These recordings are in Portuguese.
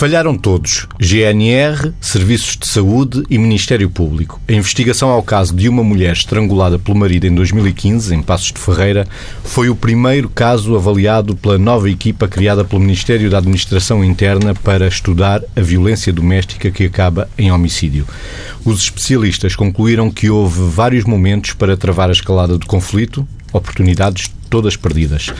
Falharam todos: GNR, Serviços de Saúde e Ministério Público. A investigação ao caso de uma mulher estrangulada pelo marido em 2015, em Passos de Ferreira, foi o primeiro caso avaliado pela nova equipa criada pelo Ministério da Administração Interna para estudar a violência doméstica que acaba em homicídio. Os especialistas concluíram que houve vários momentos para travar a escalada do conflito, oportunidades todas perdidas.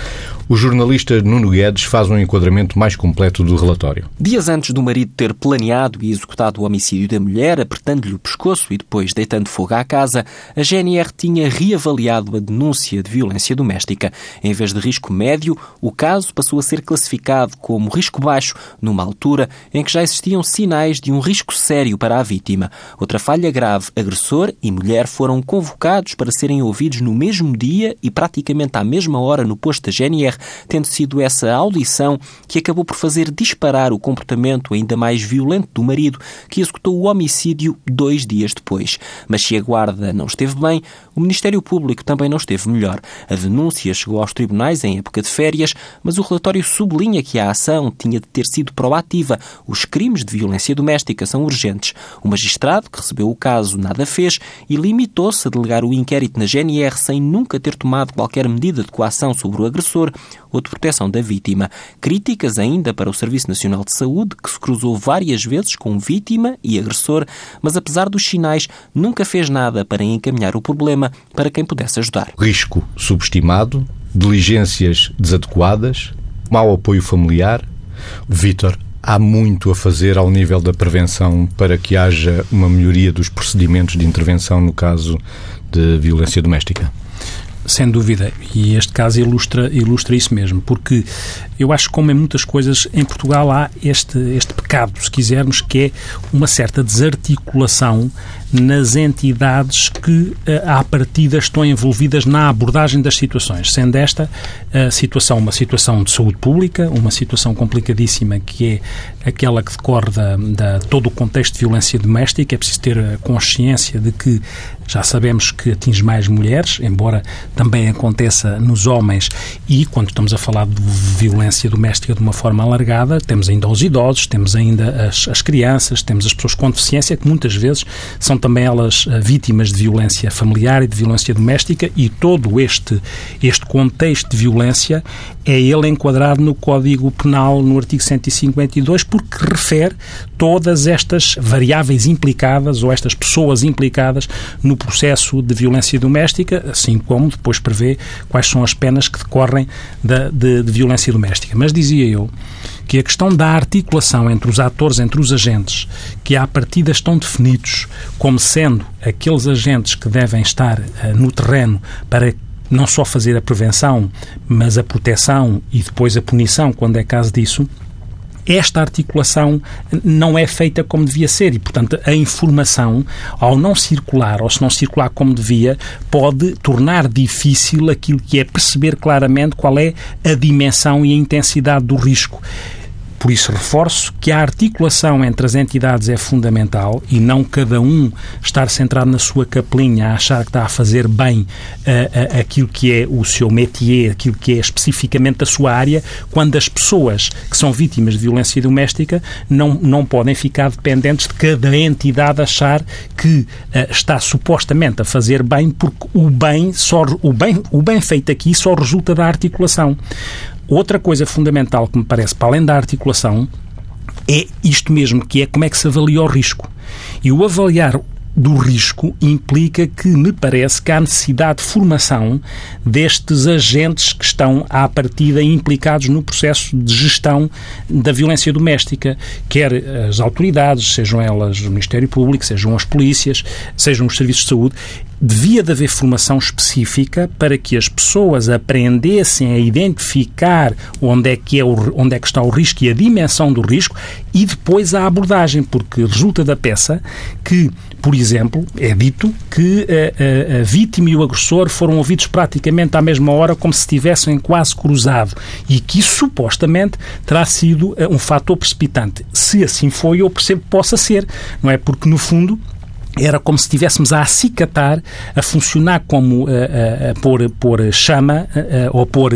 O jornalista Nuno Guedes faz um enquadramento mais completo do relatório. Dias antes do marido ter planeado e executado o homicídio da mulher, apertando-lhe o pescoço e depois deitando fogo à casa, a GNR tinha reavaliado a denúncia de violência doméstica. Em vez de risco médio, o caso passou a ser classificado como risco baixo, numa altura em que já existiam sinais de um risco sério para a vítima. Outra falha grave, agressor e mulher foram convocados para serem ouvidos no mesmo dia e praticamente à mesma hora no posto da GNR tendo sido essa audição que acabou por fazer disparar o comportamento ainda mais violento do marido, que executou o homicídio dois dias depois. Mas se a guarda não esteve bem, o Ministério Público também não esteve melhor. A denúncia chegou aos tribunais em época de férias, mas o relatório sublinha que a ação tinha de ter sido proativa. Os crimes de violência doméstica são urgentes. O magistrado que recebeu o caso nada fez e limitou-se a delegar o inquérito na GNR sem nunca ter tomado qualquer medida de coação sobre o agressor ou de proteção da vítima. Críticas ainda para o Serviço Nacional de Saúde, que se cruzou várias vezes com vítima e agressor, mas apesar dos sinais, nunca fez nada para encaminhar o problema para quem pudesse ajudar. Risco subestimado, diligências desadequadas, mau apoio familiar. Vítor, há muito a fazer ao nível da prevenção para que haja uma melhoria dos procedimentos de intervenção no caso de violência doméstica. Sem dúvida, e este caso ilustra, ilustra isso mesmo, porque eu acho que, como em muitas coisas, em Portugal há este, este pecado, se quisermos, que é uma certa desarticulação nas entidades que, eh, à partida, estão envolvidas na abordagem das situações, sendo esta a situação uma situação de saúde pública, uma situação complicadíssima que é aquela que decorre da, da todo o contexto de violência doméstica. É preciso ter a consciência de que já sabemos que atinge mais mulheres, embora também aconteça nos homens, e quando estamos a falar de violência doméstica de uma forma alargada, temos ainda os idosos, temos ainda as, as crianças, temos as pessoas com deficiência, que muitas vezes são também elas eh, vítimas de violência familiar e de violência doméstica, e todo este, este contexto de violência é ele enquadrado no Código Penal, no artigo 152, porque refere todas estas variáveis implicadas ou estas pessoas implicadas no processo de violência doméstica, assim como depois prevê quais são as penas que decorrem da, de, de violência doméstica. Mas dizia eu que a questão da articulação entre os atores, entre os agentes, que à partida estão definidos como sendo aqueles agentes que devem estar uh, no terreno para não só fazer a prevenção, mas a proteção e depois a punição, quando é caso disso, esta articulação não é feita como devia ser e, portanto, a informação, ao não circular, ou se não circular como devia, pode tornar difícil aquilo que é perceber claramente qual é a dimensão e a intensidade do risco. Por isso, reforço que a articulação entre as entidades é fundamental e não cada um estar centrado na sua capelinha a achar que está a fazer bem uh, uh, aquilo que é o seu métier, aquilo que é especificamente a sua área, quando as pessoas que são vítimas de violência doméstica não, não podem ficar dependentes de cada entidade achar que uh, está supostamente a fazer bem, porque o bem, só, o, bem, o bem feito aqui só resulta da articulação. Outra coisa fundamental que me parece, para além da articulação, é isto mesmo, que é como é que se avalia o risco. E o avaliar do risco implica que me parece que há necessidade de formação destes agentes que estão à partida implicados no processo de gestão da violência doméstica, quer as autoridades, sejam elas o Ministério Público, sejam as polícias, sejam os serviços de saúde, devia de haver formação específica para que as pessoas aprendessem a identificar onde é que, é o, onde é que está o risco e a dimensão do risco e depois a abordagem, porque resulta da peça que, por exemplo, é dito que a, a, a vítima e o agressor foram ouvidos praticamente à mesma hora, como se estivessem quase cruzado, e que isso supostamente terá sido eh, um fator precipitante. Se assim foi, eu percebo que possa ser, não é? Porque, no fundo, era como se estivéssemos a acicatar, a funcionar como a, a, a pôr, pôr chama a, ou pôr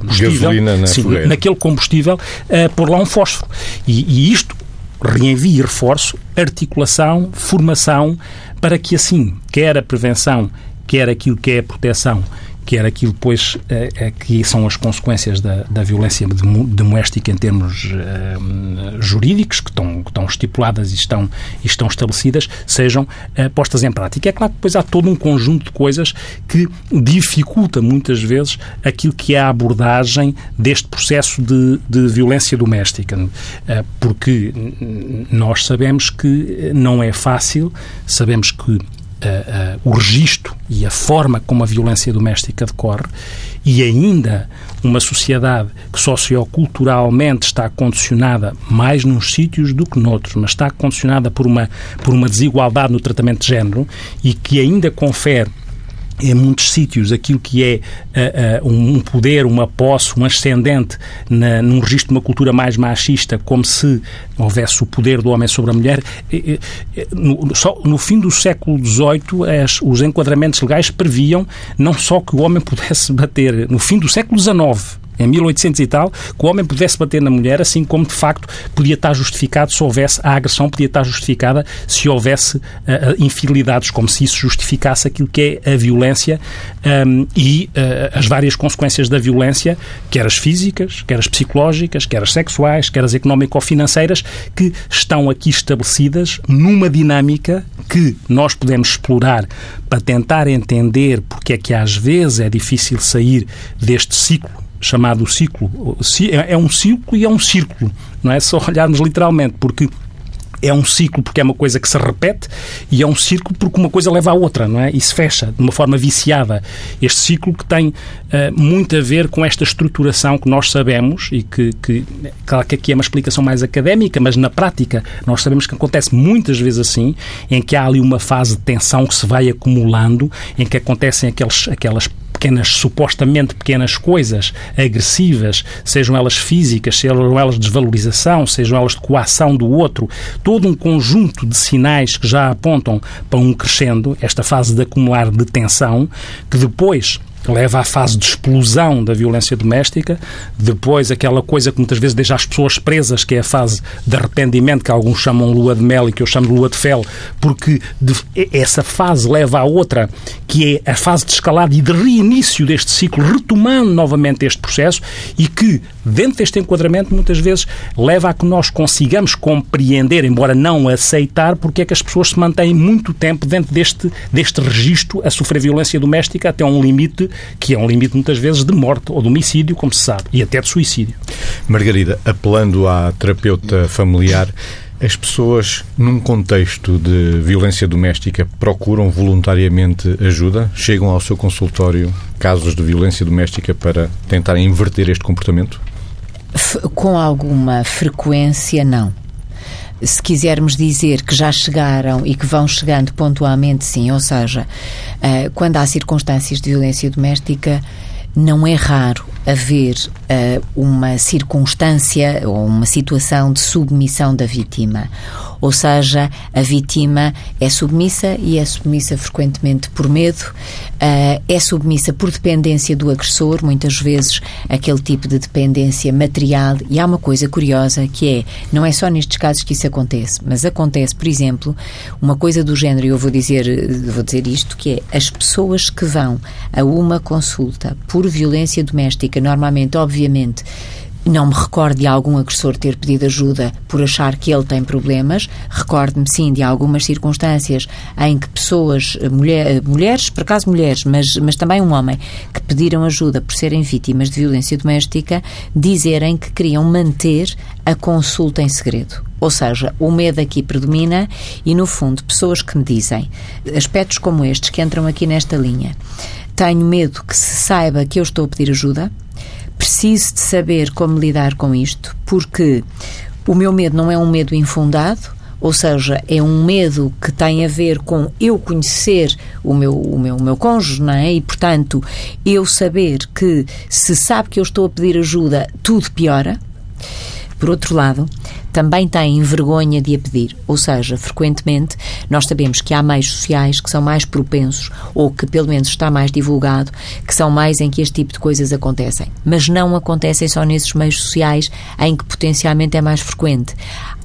combustível na sim, naquele combustível, a pôr lá um fósforo. E, e isto reenvia e reforço articulação, formação, para que assim, quer a prevenção, quer aquilo que é a proteção, que era aquilo depois é, que são as consequências da, da violência doméstica em termos uh, jurídicos, que estão, que estão estipuladas e estão, e estão estabelecidas, sejam postas em prática. É claro que depois há todo um conjunto de coisas que dificulta muitas vezes aquilo que é a abordagem deste processo de, de violência doméstica, porque nós sabemos que não é fácil, sabemos que uh, o registro e a forma como a violência doméstica decorre e ainda uma sociedade que socioculturalmente está condicionada mais nos sítios do que noutros, mas está condicionada por uma, por uma desigualdade no tratamento de género e que ainda confere em muitos sítios aquilo que é uh, uh, um poder, uma posse, um ascendente na, num registro de uma cultura mais machista, como se houvesse o poder do homem sobre a mulher. No, só, no fim do século XVIII, as, os enquadramentos legais previam não só que o homem pudesse bater, no fim do século XIX, em 1800 e tal, que o homem pudesse bater na mulher, assim como de facto podia estar justificado se houvesse a agressão, podia estar justificada se houvesse uh, infidelidades, como se isso justificasse aquilo que é a violência um, e uh, as várias consequências da violência, quer as físicas, quer as psicológicas, quer as sexuais, quer as económico-financeiras, que estão aqui estabelecidas numa dinâmica que nós podemos explorar para tentar entender porque é que às vezes é difícil sair deste ciclo chamado ciclo. É, é um ciclo e é um círculo, não é só olharmos literalmente, porque é um ciclo porque é uma coisa que se repete e é um círculo porque uma coisa leva à outra, não é? E se fecha de uma forma viciada. Este ciclo que tem uh, muito a ver com esta estruturação que nós sabemos e que, que, claro que aqui é uma explicação mais académica, mas na prática nós sabemos que acontece muitas vezes assim, em que há ali uma fase de tensão que se vai acumulando, em que acontecem aqueles, aquelas pequenas, supostamente pequenas coisas agressivas, sejam elas físicas, sejam elas de desvalorização, sejam elas de coação do outro, todo um conjunto de sinais que já apontam para um crescendo, esta fase de acumular de tensão, que depois leva à fase de explosão da violência doméstica, depois aquela coisa que muitas vezes deixa as pessoas presas, que é a fase de arrependimento, que alguns chamam lua de mel e que eu chamo de lua de fel, porque de, essa fase leva à outra, que é a fase de escalada e de reinício deste ciclo, retomando novamente este processo e que, dentro deste enquadramento, muitas vezes leva a que nós consigamos compreender, embora não aceitar, porque é que as pessoas se mantêm muito tempo dentro deste, deste registro a sofrer violência doméstica até um limite que é um limite muitas vezes de morte ou de homicídio, como se sabe, e até de suicídio. Margarida, apelando à terapeuta familiar, as pessoas, num contexto de violência doméstica, procuram voluntariamente ajuda? Chegam ao seu consultório casos de violência doméstica para tentar inverter este comportamento? Com alguma frequência, não. Se quisermos dizer que já chegaram e que vão chegando pontualmente, sim. Ou seja, eh, quando há circunstâncias de violência doméstica, não é raro haver uh, uma circunstância ou uma situação de submissão da vítima. Ou seja, a vítima é submissa e é submissa frequentemente por medo, uh, é submissa por dependência do agressor, muitas vezes aquele tipo de dependência material. E há uma coisa curiosa que é, não é só nestes casos que isso acontece, mas acontece, por exemplo, uma coisa do género, e eu vou dizer, vou dizer isto, que é as pessoas que vão a uma consulta por violência doméstica, normalmente, obviamente, não me recordo de algum agressor ter pedido ajuda por achar que ele tem problemas. Recordo-me, sim, de algumas circunstâncias em que pessoas, mulher, mulheres, por acaso mulheres, mas, mas também um homem, que pediram ajuda por serem vítimas de violência doméstica, dizerem que queriam manter a consulta em segredo. Ou seja, o medo aqui predomina e, no fundo, pessoas que me dizem aspectos como estes que entram aqui nesta linha. Tenho medo que se saiba que eu estou a pedir ajuda preciso de saber como lidar com isto, porque o meu medo não é um medo infundado, ou seja, é um medo que tem a ver com eu conhecer o meu, o meu, o meu cônjuge, não é? E, portanto, eu saber que se sabe que eu estou a pedir ajuda, tudo piora. Por outro lado, também têm vergonha de a pedir. Ou seja, frequentemente nós sabemos que há meios sociais que são mais propensos, ou que pelo menos está mais divulgado, que são mais em que este tipo de coisas acontecem. Mas não acontecem só nesses meios sociais em que potencialmente é mais frequente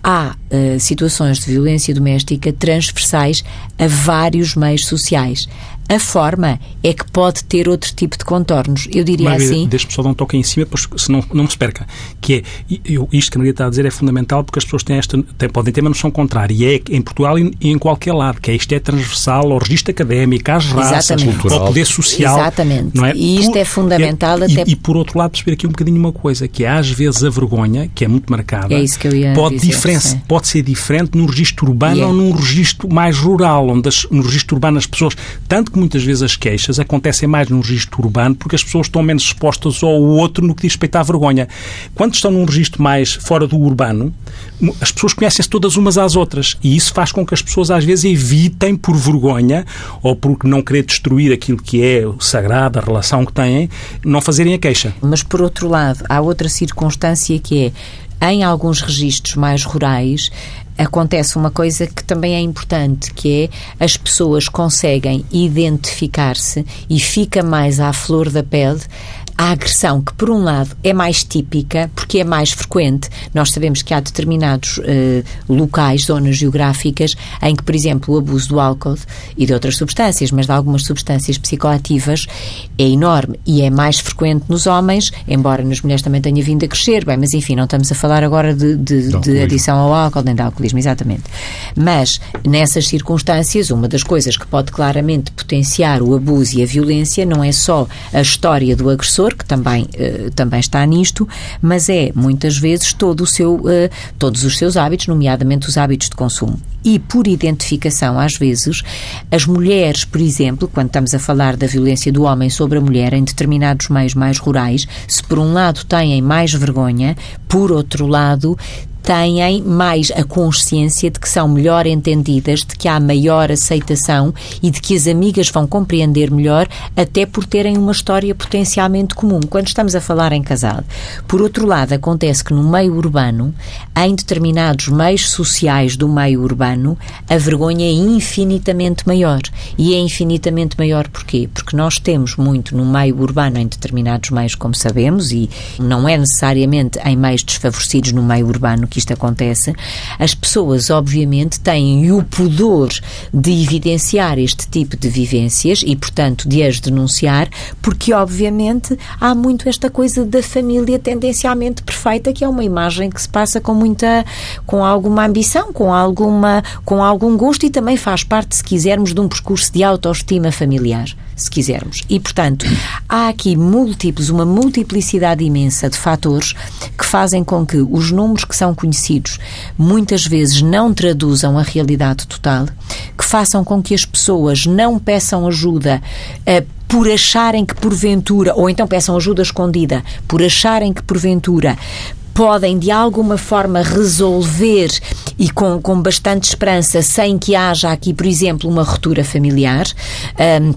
há uh, situações de violência doméstica transversais a vários meios sociais. A forma é que pode ter outro tipo de contornos. Eu diria Margarida, assim. Deixa-me só dar um toque em cima, depois, se não, se perca. Que é, eu, isto que a Maria está a dizer é fundamental porque as pessoas têm esta, têm, podem ter uma noção contrária. E é em Portugal e em qualquer lado, que é isto é transversal ao registro académico, às raças, Exatamente. ao poder social. Exatamente. Não é? E isto é fundamental é, até. E, e, por outro lado, perceber aqui um bocadinho uma coisa, que é às vezes a vergonha, que é muito marcada, é isso que eu ia pode, dizer, diferença, pode ser diferente num registro urbano yeah. ou num registro mais rural, onde as, no registro urbano as pessoas, tanto que muitas vezes as queixas queixas acontecem mais num registro urbano porque as pessoas estão menos expostas ao outro no que diz respeito à vergonha. Quando estão num registro mais fora do urbano, as pessoas conhecem-se todas umas às outras e isso faz com que as pessoas às vezes evitem por vergonha ou por não querer destruir aquilo que é o sagrado, a relação que têm, não fazerem a queixa. Mas por outro lado, há outra circunstância que é em alguns registros mais rurais, acontece uma coisa que também é importante, que é as pessoas conseguem identificar-se e fica mais à flor da pele a agressão, que por um lado é mais típica, porque é mais frequente. Nós sabemos que há determinados uh, locais, zonas geográficas, em que, por exemplo, o abuso do álcool e de outras substâncias, mas de algumas substâncias psicoativas, é enorme e é mais frequente nos homens, embora nas mulheres também tenha vindo a crescer. Bem, mas enfim, não estamos a falar agora de, de, de adição ao álcool nem de alcoolismo, exatamente. Mas, nessas circunstâncias, uma das coisas que pode claramente potenciar o abuso e a violência não é só a história do agressor, que também, uh, também está nisto, mas é muitas vezes todo o seu, uh, todos os seus hábitos, nomeadamente os hábitos de consumo. E por identificação, às vezes, as mulheres, por exemplo, quando estamos a falar da violência do homem sobre a mulher em determinados meios mais rurais, se por um lado têm mais vergonha, por outro lado têm mais a consciência de que são melhor entendidas, de que há maior aceitação e de que as amigas vão compreender melhor, até por terem uma história potencialmente comum, quando estamos a falar em casal. Por outro lado, acontece que no meio urbano, em determinados meios sociais do meio urbano, a vergonha é infinitamente maior. E é infinitamente maior porquê? Porque nós temos muito no meio urbano, em determinados meios, como sabemos, e não é necessariamente em meios desfavorecidos no meio urbano que isto acontece, as pessoas, obviamente, têm o pudor de evidenciar este tipo de vivências e, portanto, de as denunciar, porque, obviamente, há muito esta coisa da família tendencialmente perfeita, que é uma imagem que se passa com muita, com alguma ambição, com alguma, com algum gosto e também faz parte, se quisermos, de um percurso de autoestima familiar se quisermos. E, portanto, há aqui múltiplos, uma multiplicidade imensa de fatores que fazem com que os números que são conhecidos muitas vezes não traduzam a realidade total, que façam com que as pessoas não peçam ajuda uh, por acharem que porventura, ou então peçam ajuda escondida, por acharem que porventura podem de alguma forma resolver e com, com bastante esperança, sem que haja aqui, por exemplo, uma ruptura familiar. Um,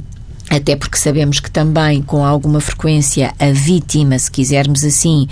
até porque sabemos que também, com alguma frequência, a vítima, se quisermos assim,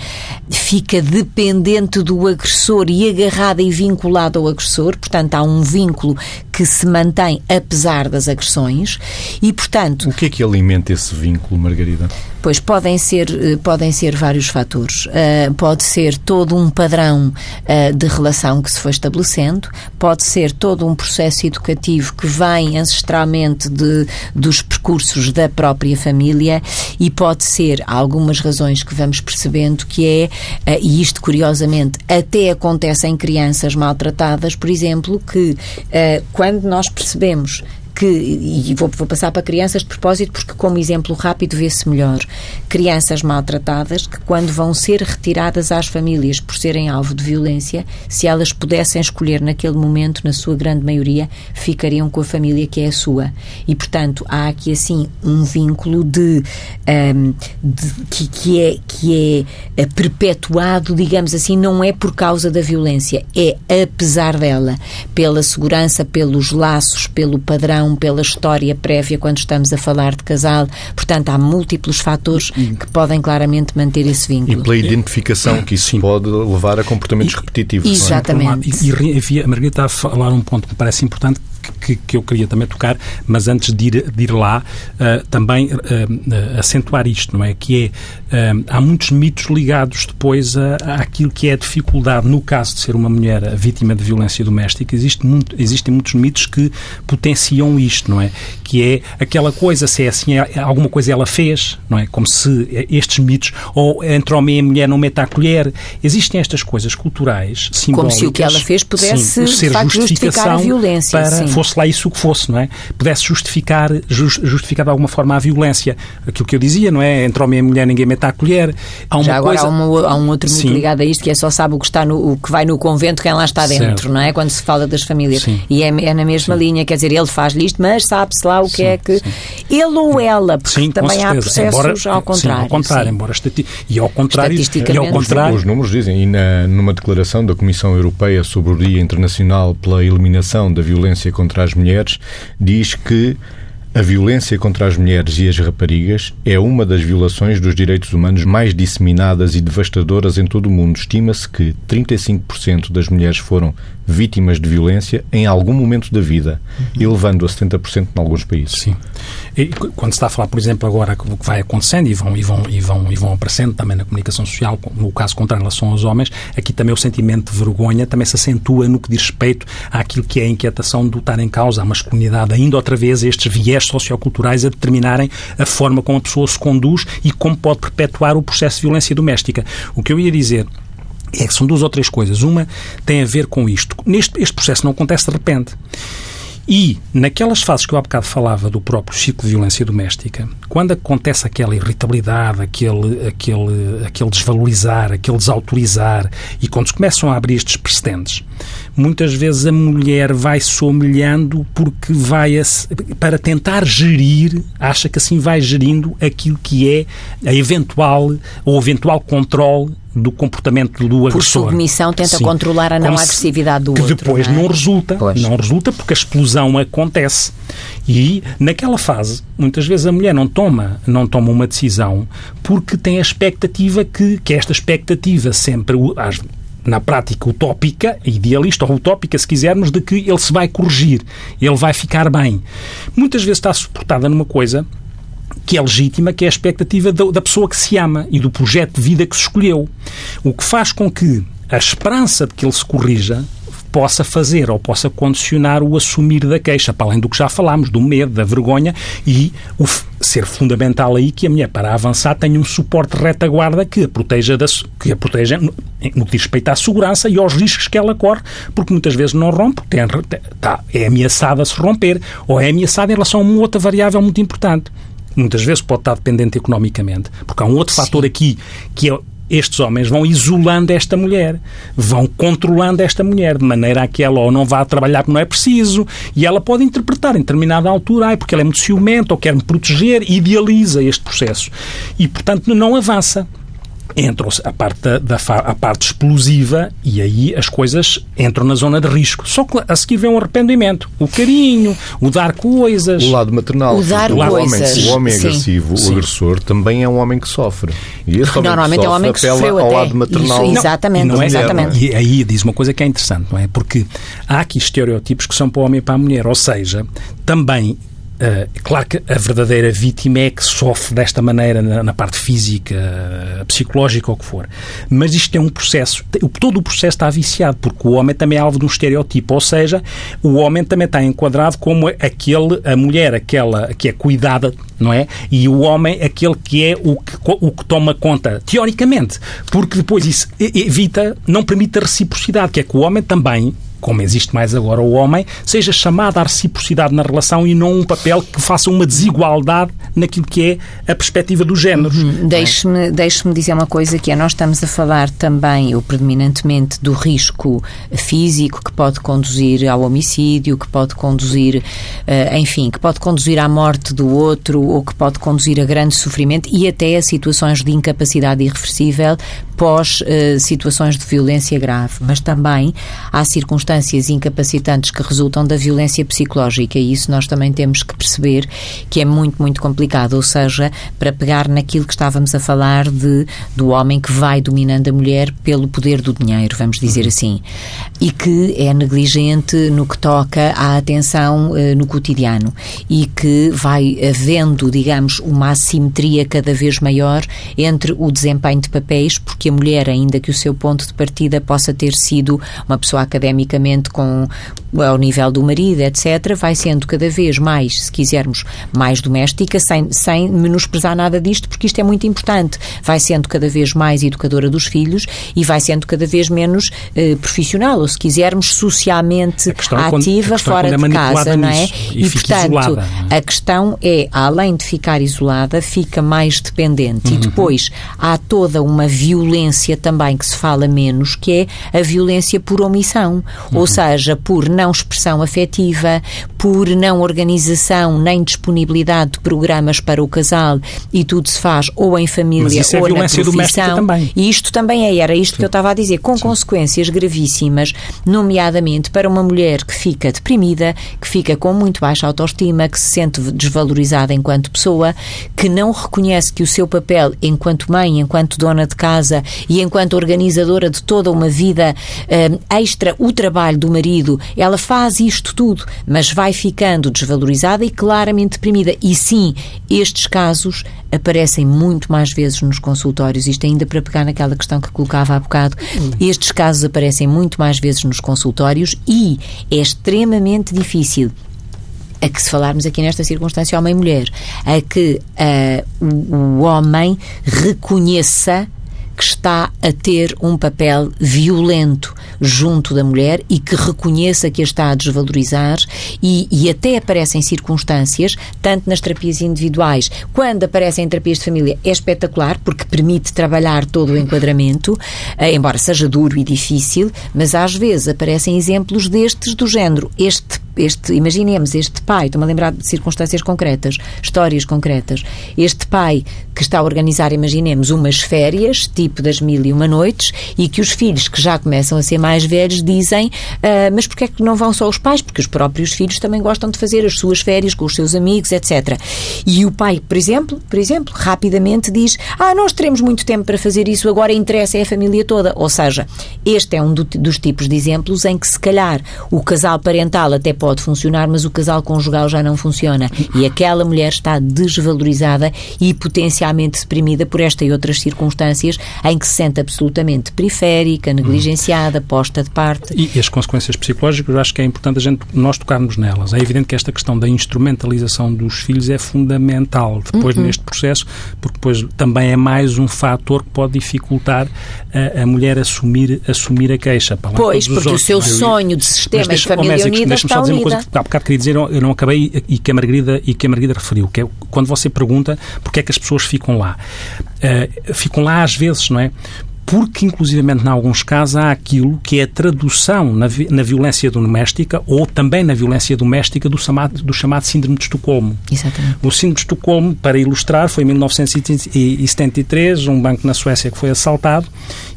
fica dependente do agressor e agarrada e vinculada ao agressor, portanto, há um vínculo que se mantém apesar das agressões e, portanto... O que é que alimenta esse vínculo, Margarida? Pois podem ser, eh, podem ser vários fatores. Uh, pode ser todo um padrão uh, de relação que se foi estabelecendo, pode ser todo um processo educativo que vem ancestralmente de, dos percursos da própria família e pode ser algumas razões que vamos percebendo que é, uh, e isto curiosamente até acontece em crianças maltratadas, por exemplo, que quando nós percebemos que, e vou, vou, passar para crianças de propósito porque como exemplo rápido vê-se melhor, crianças maltratadas que quando vão ser retiradas às famílias por serem alvo de violência, se elas pudessem escolher naquele momento, na sua grande maioria, ficariam com a família que é a sua. E, portanto, há aqui assim um vínculo de, um, de que, que, é, que é perpetuado, digamos assim, não é por causa da violência, é apesar dela, pela segurança, pelos laços, pelo padrão não pela história prévia quando estamos a falar de casal. Portanto, há múltiplos fatores que podem claramente manter esse vínculo. E pela identificação que isso Sim. pode levar a comportamentos repetitivos. É? Exatamente. E, e, a Margarida está a falar um ponto que me parece importante, que, que, eu queria também tocar, mas antes de ir, de ir lá, uh, também uh, uh, acentuar isto, não é? Que é, há muitos mitos ligados depois a, àquilo que é a dificuldade, no caso de ser uma mulher vítima de violência doméstica, existe muito, existem muitos mitos que potenciam isto, não é? Que é aquela coisa, se é assim, é, alguma coisa ela fez, não é? Como se estes mitos, ou entre homem e mulher não mete a colher, existem estas coisas culturais, simbólicas. Como se o que ela fez pudesse, sim, ser de facto, justificar a violência. Para, sim fosse lá isso o que fosse, não é? Pudesse justificar, justificar de alguma forma a violência. Aquilo que eu dizia, não é? Entre homem e mulher ninguém mete a colher. Há uma Já agora coisa... há, uma, há um outro Sim. ligado a isto que é só sabe o que, está no, o que vai no convento quem lá está dentro, certo. não é? Quando se fala das famílias. Sim. E é, é, na mesma Sim. linha, quer dizer, ele faz-lhe isto, mas sabe-se lá o que é que... Ele ou ela, porque também há processos embora, ao contrário. ao contrário, embora estati... e ao contrário, e ao contrário... Os números dizem, e na, numa declaração da Comissão Europeia sobre o Dia Internacional pela Eliminação da Violência contra as Mulheres, diz que a violência contra as mulheres e as raparigas é uma das violações dos direitos humanos mais disseminadas e devastadoras em todo o mundo. Estima-se que 35% das mulheres foram vítimas de violência em algum momento da vida, uhum. elevando a 70% em alguns países. Sim. E quando se está a falar, por exemplo, agora o que vai acontecendo e vão, e vão, e vão, e vão aparecendo também na comunicação social, no caso contra relação aos homens, aqui também o sentimento de vergonha também se acentua no que diz respeito àquilo que é a inquietação do estar em causa a masculinidade, ainda outra vez estes viés socioculturais a determinarem a forma como a pessoa se conduz e como pode perpetuar o processo de violência doméstica. O que eu ia dizer é que são duas ou três coisas. Uma tem a ver com isto. Neste, este processo não acontece de repente. E, naquelas fases que eu há bocado falava do próprio ciclo de violência doméstica, quando acontece aquela irritabilidade, aquele, aquele, aquele desvalorizar, aquele desautorizar, e quando se começam a abrir estes precedentes, muitas vezes a mulher vai se humilhando porque vai a, para tentar gerir, acha que assim vai gerindo aquilo que é a eventual ou eventual controle do comportamento do agressor. Por submissão tenta Sim. controlar a não agressividade do que outro. Que depois não, é? não resulta, pois. não resulta porque a explosão acontece. E naquela fase, muitas vezes a mulher não toma, não toma uma decisão porque tem a expectativa que, que esta expectativa sempre na prática utópica, idealista ou utópica, se quisermos, de que ele se vai corrigir, ele vai ficar bem. Muitas vezes está suportada numa coisa que é legítima, que é a expectativa da pessoa que se ama e do projeto de vida que se escolheu. O que faz com que a esperança de que ele se corrija possa fazer ou possa condicionar o assumir da queixa, para além do que já falámos, do medo, da vergonha e o ser fundamental aí que a mulher, para avançar, tenha um suporte retaguarda que a proteja, da, que a proteja no, no que diz respeito à segurança e aos riscos que ela corre, porque muitas vezes não rompe, tem, tá, é ameaçada a se romper ou é ameaçada em relação a uma outra variável muito importante muitas vezes pode estar dependente economicamente, porque há um outro Sim. fator aqui que é estes homens vão isolando esta mulher, vão controlando esta mulher, de maneira a que ela ou não vá trabalhar porque não é preciso, e ela pode interpretar em determinada altura, ai, porque ela é muito ciumenta ou quer me proteger, idealiza este processo. E, portanto, não avança entra a parte, da, da, a parte explosiva e aí as coisas entram na zona de risco. Só que a seguir vem um arrependimento. O carinho, o dar coisas. O lado maternal. O dar o coisas. Homem, o homem agressivo, Sim. o agressor, também é um homem que sofre. E esse homem Normalmente é um homem que sofreu ao até. lado maternal. Isso, exatamente. Não, não é, exatamente. E aí diz uma coisa que é interessante, não é? Porque há aqui estereótipos que são para o homem e para a mulher. Ou seja, também Uh, claro que a verdadeira vítima é que sofre desta maneira na, na, parte física, psicológica ou o que for. Mas isto é um processo, todo o processo está viciado, porque o homem também é alvo de um estereotipo, ou seja, o homem também está enquadrado como aquele, a mulher, aquela que é cuidada, não é? E o homem, aquele que é o que, o que toma conta, teoricamente, porque depois isso evita, não permite a reciprocidade, que é que o homem também como existe mais agora o homem, seja chamada à reciprocidade na relação e não um papel que faça uma desigualdade naquilo que é a perspectiva dos géneros. Uhum. Deixe-me é? deixe dizer uma coisa que é, nós estamos a falar também, ou predominantemente, do risco físico que pode conduzir ao homicídio, que pode conduzir, uh, enfim, que pode conduzir à morte do outro ou que pode conduzir a grande sofrimento e até a situações de incapacidade irreversível pós uh, situações de violência grave, mas também há circunstâncias incapacitantes que resultam da violência psicológica e isso nós também temos que perceber que é muito, muito complicado. Ou seja, para pegar naquilo que estávamos a falar de, do homem que vai dominando a mulher pelo poder do dinheiro, vamos dizer uhum. assim, e que é negligente no que toca à atenção uh, no cotidiano e que vai havendo, digamos, uma assimetria cada vez maior entre o desempenho de papéis, porque mulher, ainda que o seu ponto de partida possa ter sido uma pessoa academicamente com ao nível do marido, etc., vai sendo cada vez mais, se quisermos, mais doméstica, sem, sem menosprezar nada disto, porque isto é muito importante. Vai sendo cada vez mais educadora dos filhos e vai sendo cada vez menos eh, profissional, ou se quisermos, socialmente é ativa fora é de casa, não é? E, e portanto, isolada, é? a questão é, além de ficar isolada, fica mais dependente. Uhum. E depois há toda uma violência também que se fala menos, que é a violência por omissão, uhum. ou seja, por não não expressão afetiva, por não organização nem disponibilidade de programas para o casal e tudo se faz ou em família é ou na profissão. Também. E isto também é, era isto Sim. que eu estava a dizer, com Sim. consequências gravíssimas, nomeadamente para uma mulher que fica deprimida, que fica com muito baixa autoestima, que se sente desvalorizada enquanto pessoa, que não reconhece que o seu papel enquanto mãe, enquanto dona de casa e enquanto organizadora de toda uma vida uh, extra, o trabalho do marido, ela ela faz isto tudo, mas vai ficando desvalorizada e claramente deprimida. E sim, estes casos aparecem muito mais vezes nos consultórios. Isto ainda para pegar naquela questão que colocava há bocado. Estes casos aparecem muito mais vezes nos consultórios e é extremamente difícil a que se falarmos aqui nesta circunstância homem-mulher, a que uh, o, o homem reconheça que está a ter um papel violento junto da mulher e que reconheça que a está a desvalorizar e, e até aparecem circunstâncias, tanto nas terapias individuais, quando aparecem em terapias de família, é espetacular porque permite trabalhar todo o enquadramento, eh, embora seja duro e difícil, mas às vezes aparecem exemplos destes do género. Este este, imaginemos este pai, estou-me a lembrar de circunstâncias concretas, histórias concretas. Este pai que está a organizar, imaginemos, umas férias, tipo das mil e uma noites, e que os filhos que já começam a ser mais velhos dizem, uh, mas porquê é que não vão só os pais? Porque os próprios filhos também gostam de fazer as suas férias com os seus amigos, etc. E o pai, por exemplo, por exemplo, rapidamente diz, ah, nós teremos muito tempo para fazer isso, agora interessa é a família toda. Ou seja, este é um do, dos tipos de exemplos em que se calhar o casal parental até pode funcionar, mas o casal conjugal já não funciona. E aquela mulher está desvalorizada e potencialmente deprimida por esta e outras circunstâncias em que se sente absolutamente periférica, negligenciada, posta de parte. E, e as consequências psicológicas, eu acho que é importante a gente, nós tocarmos nelas. É evidente que esta questão da instrumentalização dos filhos é fundamental depois uhum. neste processo, porque depois também é mais um fator que pode dificultar a, a mulher assumir, assumir a queixa. Pois, porque outros, o seu sonho de sistema de família unida está dizer uma coisa que há bocado queria dizer, eu não acabei, e que a Margarida, e que a Margarida referiu, que é quando você pergunta porque é que as pessoas ficam lá. Uh, ficam lá às vezes, não é? Porque, inclusivamente, em alguns casos, há aquilo que é a tradução na, na violência doméstica ou também na violência doméstica do chamado, do chamado Síndrome de Estocolmo. Exatamente. O Síndrome de Estocolmo, para ilustrar, foi em 1973, um banco na Suécia que foi assaltado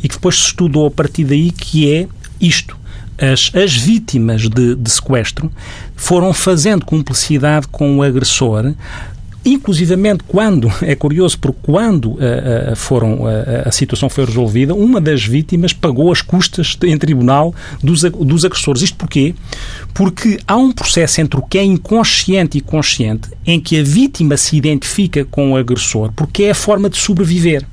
e que depois se estudou a partir daí que é isto as, as vítimas de, de sequestro foram fazendo cumplicidade com o agressor inclusivamente quando, é curioso, porque quando uh, foram, uh, a situação foi resolvida, uma das vítimas pagou as custas em tribunal dos, dos agressores. Isto porquê? Porque há um processo entre o que é inconsciente e consciente em que a vítima se identifica com o agressor porque é a forma de sobreviver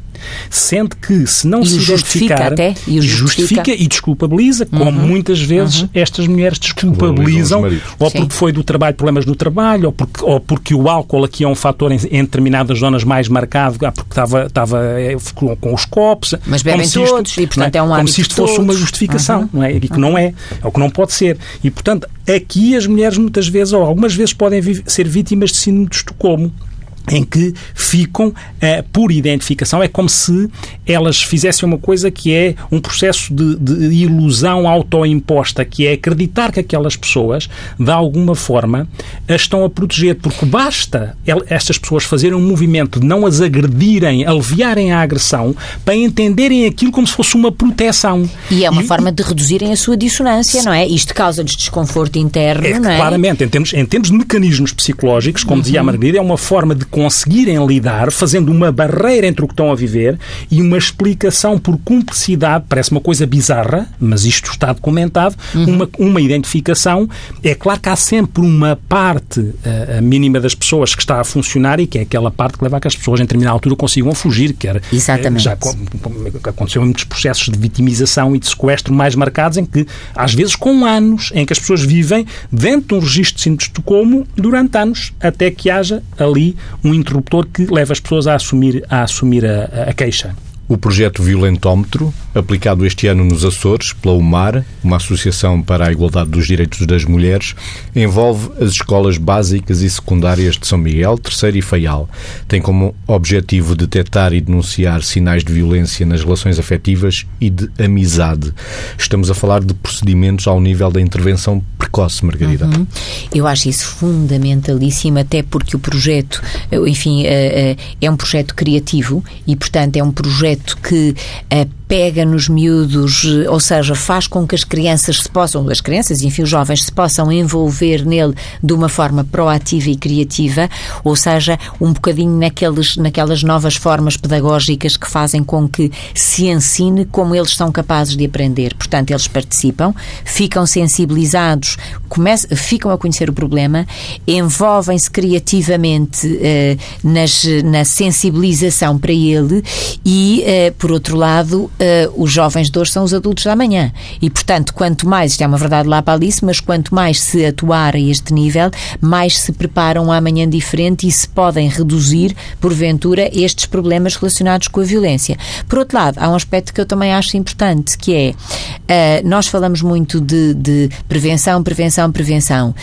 sendo que se não e se justificar até, e o justifica. justifica e desculpabiliza, como uhum. muitas vezes uhum. estas mulheres desculpabilizam, ou Sim. porque foi do trabalho, problemas no trabalho, ou porque, ou porque o álcool aqui é um fator em, em determinadas zonas mais marcado, ah, porque estava, estava é, com, com, os copos. Mas bebem todos, isto, e portanto é, é um Como se isto fosse uma justificação, uhum. não é? E que não é, é o que não pode ser. E portanto, aqui as mulheres muitas vezes, ou algumas vezes, podem ser vítimas de síndrome de Estocolmo em que ficam eh, por identificação. É como se elas fizessem uma coisa que é um processo de, de ilusão autoimposta, que é acreditar que aquelas pessoas, de alguma forma, as estão a proteger, porque basta estas pessoas fazerem um movimento de não as agredirem, aliviarem a agressão, para entenderem aquilo como se fosse uma proteção. E é uma e, forma de reduzirem a sua dissonância, não é? Isto causa-lhes desconforto interno, é, não é? Claramente, em termos, em termos de mecanismos psicológicos, como uhum. dizia a Margarida, é uma forma de conseguirem lidar, fazendo uma barreira entre o que estão a viver e uma explicação por cumplicidade, parece uma coisa bizarra, mas isto está documentado, uhum. uma, uma identificação. É claro que há sempre uma parte a, a mínima das pessoas que está a funcionar e que é aquela parte que leva a que as pessoas em determinada altura consigam fugir, que era, Exatamente. já aconteceu em muitos processos de vitimização e de sequestro mais marcados em que, às vezes com anos, em que as pessoas vivem dentro de um registro de síndrome de Estocolmo durante anos, até que haja ali um interruptor que leva as pessoas a assumir, a, assumir a, a queixa. O projeto Violentómetro, aplicado este ano nos Açores pela UMAR, uma associação para a igualdade dos direitos das mulheres, envolve as escolas básicas e secundárias de São Miguel, Terceiro e Faial. Tem como objetivo detectar e denunciar sinais de violência nas relações afetivas e de amizade. Estamos a falar de procedimentos ao nível da intervenção precoce, Margarida. Uhum. Eu acho isso fundamentalíssimo, até porque o projeto, enfim, eh, eh, é um projeto criativo e, portanto, é um projeto que pega nos miúdos, eh, ou seja, faz com que as crianças se possam, as crianças enfim os jovens se possam envolver nele de uma forma proativa e criativa, ou seja, um bocadinho naqueles, naquelas novas formas pedagógicas que fazem com que se ensine como eles são capazes de aprender. Portanto, eles participam, ficam sensibilizados, começam, ficam a conhecer o problema, envolvem-se criativamente uh, nas, na sensibilização para ele e, uh, por outro lado, uh, os jovens de hoje são os adultos da manhã. E, portanto, quanto mais, isto é uma verdade lá para Alice, mas quanto mais se atuar a este nível, mais se preparam amanhã diferente e se podem reduzir, porventura, estes problemas relacionados com a violência. Por outro lado, há um aspecto que eu também acho importante, que é, uh, nós falamos muito de, de, prevenção, prevenção, prevenção.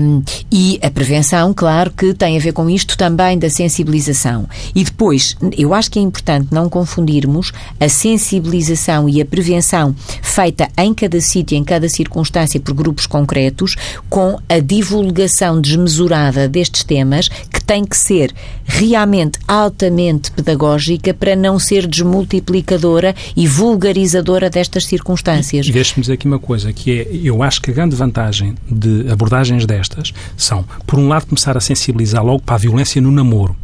Um, e a prevenção, claro, que tem a ver com isto também da sensibilização. E depois, eu acho que é importante não confundirmos a sensibilização sensibilização e a prevenção feita em cada sítio, em cada circunstância, por grupos concretos, com a divulgação desmesurada destes temas, que tem que ser realmente altamente pedagógica para não ser desmultiplicadora e vulgarizadora destas circunstâncias. E, e deixe-me dizer aqui uma coisa, que é, eu acho que a grande vantagem de abordagens destas são, por um lado, começar a sensibilizar logo para a violência no namoro,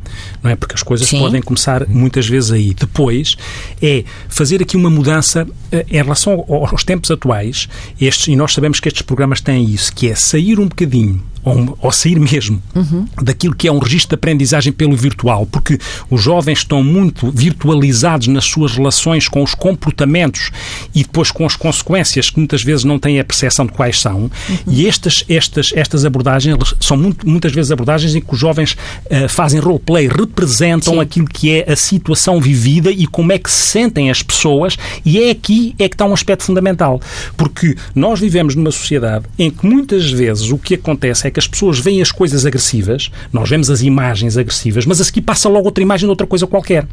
não é? Porque as coisas Sim. podem começar muitas vezes aí. Depois, é fazer fazer aqui uma mudança eh, em relação aos tempos atuais, estes, e nós sabemos que estes programas têm isso, que é sair um bocadinho ou, ou sair mesmo uhum. daquilo que é um registro de aprendizagem pelo virtual, porque os jovens estão muito virtualizados nas suas relações com os comportamentos e depois com as consequências que muitas vezes não têm a percepção de quais são. Uhum. E estas, estas, estas abordagens são muito, muitas vezes abordagens em que os jovens uh, fazem roleplay, representam Sim. aquilo que é a situação vivida e como é que se sentem as pessoas, e é aqui é que está um aspecto fundamental, porque nós vivemos numa sociedade em que muitas vezes o que acontece é que as pessoas veem as coisas agressivas, nós vemos as imagens agressivas, mas a seguir passa logo outra imagem de outra coisa qualquer.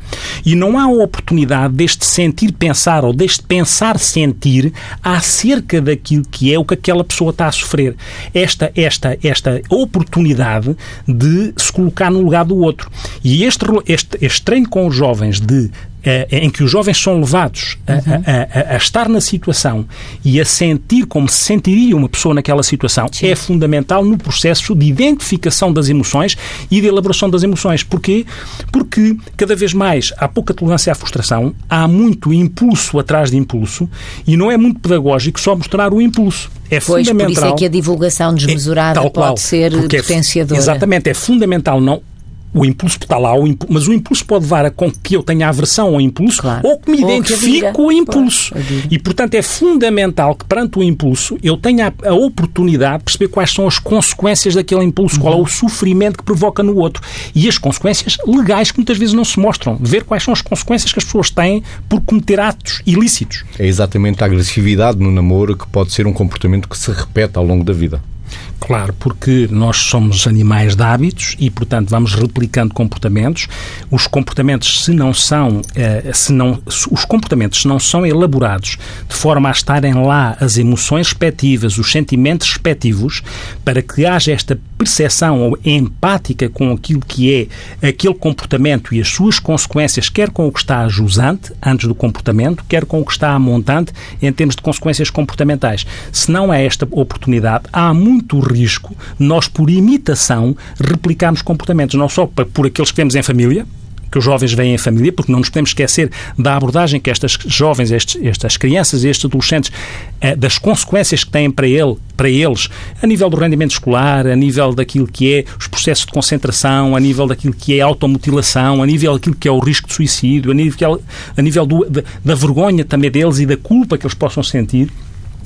E não há a oportunidade deste sentir pensar ou deste pensar sentir acerca daquilo que é o que aquela pessoa está a sofrer. Esta, esta, esta oportunidade de se colocar no lugar do outro. E este, este, este treino com os jovens de em que os jovens são levados a, uhum. a, a, a, estar na situação e a sentir como se sentiria uma pessoa naquela situação Sim. é fundamental no processo de identificação das emoções e de elaboração das emoções. Porquê? Porque cada vez mais há pouca tolerância à frustração, há muito impulso atrás de impulso e não é muito pedagógico só mostrar o impulso. É pois, fundamental. Por isso é que a divulgação desmesurada é, pode ser é potenciadora. É, exatamente, é fundamental não o impulso está lá, o impulso, mas o impulso pode levar a com que eu tenha aversão ao impulso claro. ou que me identifique com o impulso. e, portanto, é fundamental que, perante o impulso, eu tenha a, a, oportunidade de perceber quais são as consequências daquele impulso, uhum. qual é o sofrimento que provoca no outro. E as consequências legais que muitas vezes não se mostram. Ver quais são as consequências que as pessoas têm por cometer atos ilícitos. É exatamente a agressividade no namoro que pode ser um comportamento que se repete ao longo da vida. Claro, porque nós somos animais de hábitos e, portanto, vamos replicando comportamentos. Os comportamentos, se não são, eh, se não, os comportamentos se não são elaborados de forma a estarem lá as emoções respectivas, os sentimentos respectivos, para que haja esta percepção empática com aquilo que é aquele comportamento e as suas consequências, quer com o que está a jusante, antes do comportamento, quer com o que está a montante, em termos de consequências comportamentais. Se não há esta oportunidade, há muito risco nós, por imitação, replicarmos comportamentos, não só por aqueles que temos em família, que os jovens vêm em família, porque não nos podemos esquecer da abordagem que estas jovens, estes, estas crianças e estes adolescentes, eh, das consequências que têm para, ele, para eles, a nível do rendimento escolar, a nível daquilo que é os processos de concentração, a nível daquilo que é a automutilação, a nível daquilo que é o risco de suicídio, a nível, a nível do, da, da vergonha também deles e da culpa que eles possam sentir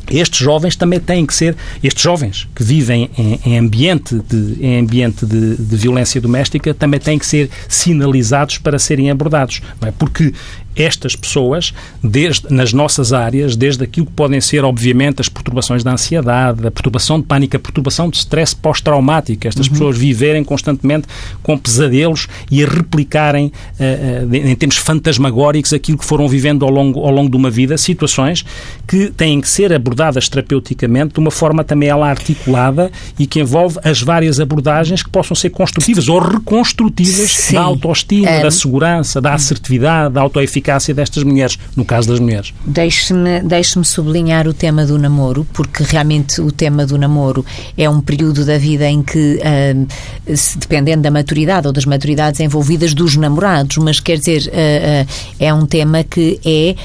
estes jovens também têm que ser, estes jovens que vivem em, em ambiente, de, em ambiente de, de, violência doméstica, também têm que ser sinalizados para serem abordados. É? Porque estas pessoas, desde, nas nossas áreas, desde aquilo que podem ser, obviamente, as perturbações da ansiedade, a perturbação de pânico, a perturbação de stress pós-traumático, estas uhum. pessoas viverem constantemente com pesadelos e a replicarem, uh, uh, em termos fantasmagóricos, aquilo que foram vivendo ao longo, ao longo de uma vida, situações que têm que ser abordadas terapeuticamente de uma forma também ela articulada e que envolve as várias abordagens que possam ser construtivas ou reconstrutivas Sim. da autoestima, um... da segurança, da assertividade, da autoeficácia eficácia destas mulheres, no caso das mulheres. Deixe-me deixe sublinhar o tema do namoro, porque realmente o tema do namoro é um período da vida em que, uh, se, dependendo da maturidade ou das maturidades envolvidas dos namorados, mas quer dizer, uh, uh, é um tema que é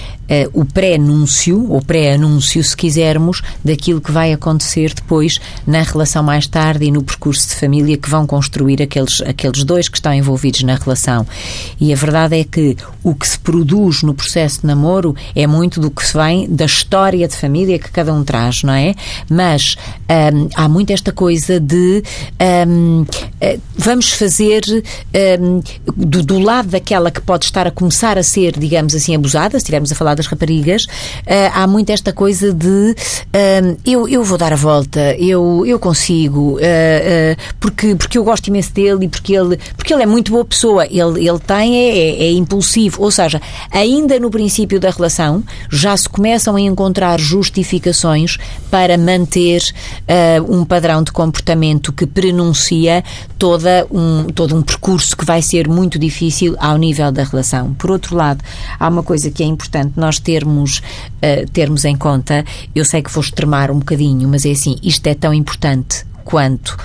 o pré-anúncio, ou pré-anúncio, se quisermos, daquilo que vai acontecer depois na relação mais tarde e no percurso de família que vão construir aqueles, aqueles dois que estão envolvidos na relação. E a verdade é que o que se produz no processo de namoro é muito do que se vem da história de família que cada um traz, não é? Mas um, há muito esta coisa de um, eh, vamos fazer um, do, do lado daquela que pode estar a começar a ser, digamos assim, abusada, se estivermos a falar das raparigas, uh, há muito esta coisa de eu, eu vou dar a volta, eu, eu consigo, uh, porque, porque eu gosto imenso dele e porque ele, porque ele é muito boa pessoa, ele, ele tem, é, é, é impulsivo, ou seja, ainda no princípio da relação já se começam a encontrar justificações para manter um padrão de comportamento que prenuncia toda um, todo um percurso que vai ser muito difícil ao nível da relação. Por outro lado, há uma coisa que é importante nós termos, uh, termos em conta, eu sei que vou extremar um bocadinho, mas é assim, isto é tão importante quanto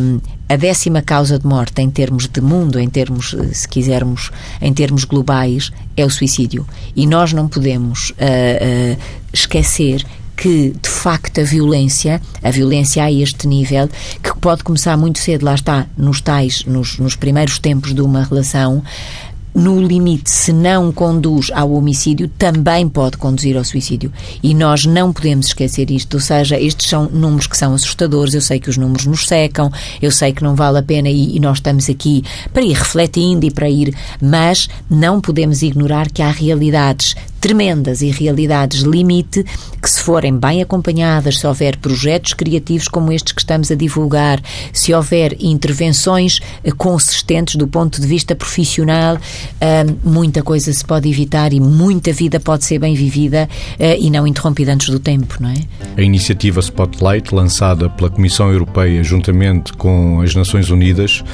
um, a décima causa de morte em termos de mundo, em termos, eh, se quisermos, em termos globais, é o suicídio. E nós não podemos uh, uh, esquecer que, de facto, a violência, a violência a este nível, que pode começar muito cedo, lá está, nos tais, nos, nos primeiros tempos de uma relação, no limite, se não conduz ao homicídio, também pode conduzir ao suicídio. E nós não podemos esquecer isto. Ou seja, estes são números que são assustadores. Eu sei que os números nos secam, eu sei que não vale a pena e, e nós estamos aqui para ir refletindo e para ir, mas não podemos ignorar que há realidades tremendas e realidades limite que, se forem bem acompanhadas, se houver projetos criativos como estes que estamos a divulgar, se houver intervenções eh, consistentes do ponto de vista profissional, eh, muita coisa se pode evitar e muita vida pode ser bem vivida eh, e não interrompida antes do tempo, não é? A iniciativa Spotlight, lançada pela Comissão Europeia juntamente com as Nações Unidas,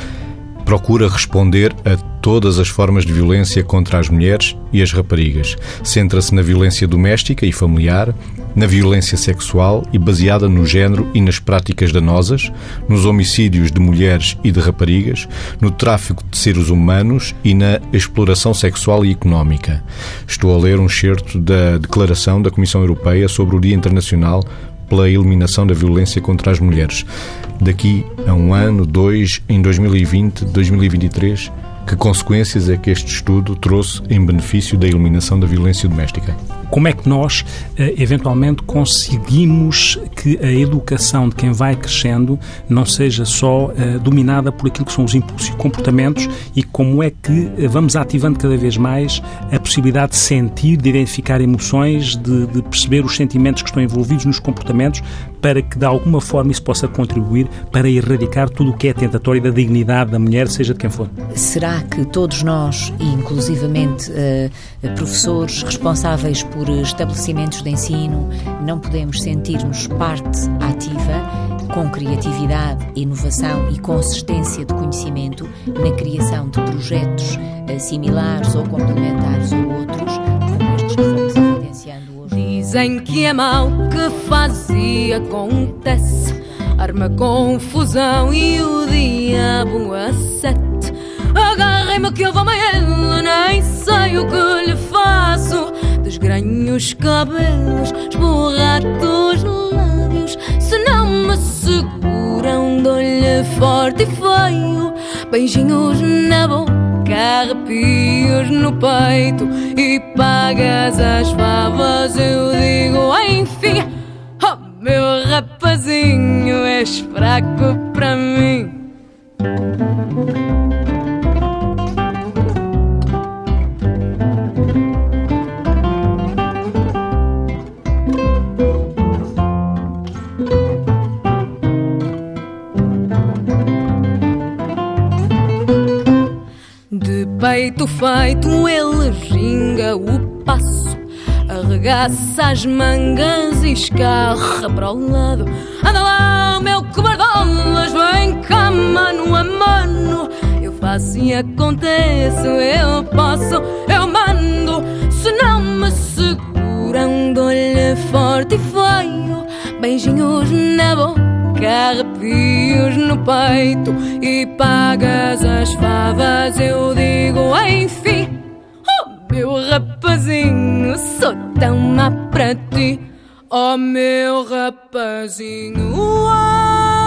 procura responder a todas as formas de violência contra as mulheres e as raparigas. Centra-se na violência doméstica e familiar, na violência sexual e baseada no género e nas práticas danosas, nos homicídios de mulheres e de raparigas, no tráfico de seres humanos e na exploração sexual e económica. Estou a ler um excerto da Declaração da Comissão Europeia sobre o Dia Internacional pela eliminação da violência contra as mulheres. Daqui a um ano, dois, em 2020, 2023, que consequências é que este estudo trouxe em benefício da eliminação da violência doméstica? Como é que nós, eh, eventualmente, conseguimos que a educação de quem vai crescendo não seja só eh, dominada por aquilo que são os impulsos e comportamentos e como é que eh, vamos ativando cada vez mais a possibilidade de sentir, de identificar emoções, de, de perceber os sentimentos que estão envolvidos nos comportamentos, para que de alguma forma isso possa contribuir para erradicar tudo o que é tentatório da dignidade da mulher, seja de quem for. Será que todos nós, e inclusivamente uh, professores responsáveis por estabelecimentos de ensino, não podemos sentir-nos parte ativa com criatividade, inovação e consistência de conhecimento na criação de projetos uh, similares ou complementares ou outros, como estes que fomos evidenciando hoje? Dizem que é mal que fazia acontece, arma confusão e o diabo a sete. Agarrem-me que eu vou ele, nem sei o que lhe faço. Desgranho os cabelos, esborrato os lábios. Se não me seguram, dou-lhe forte e feio. Beijinhos na boca, arrepios no peito. E pagas as favas, eu digo enfim. Oh, meu rapazinho, és fraco para mim. Peito feito, ele ginga o passo. Arregaça as mangas e escarra para o lado. Anda lá, meu cobardolas, vem cá, mano a mano. Eu faço e aconteço, eu posso, eu mando. Se não me seguram, dou-lhe forte e feio. Beijinhos na boca arrepios no peito e pagas as favas, eu digo enfim. Oh, meu rapazinho, sou tão má para ti. Oh, meu rapazinho, ai,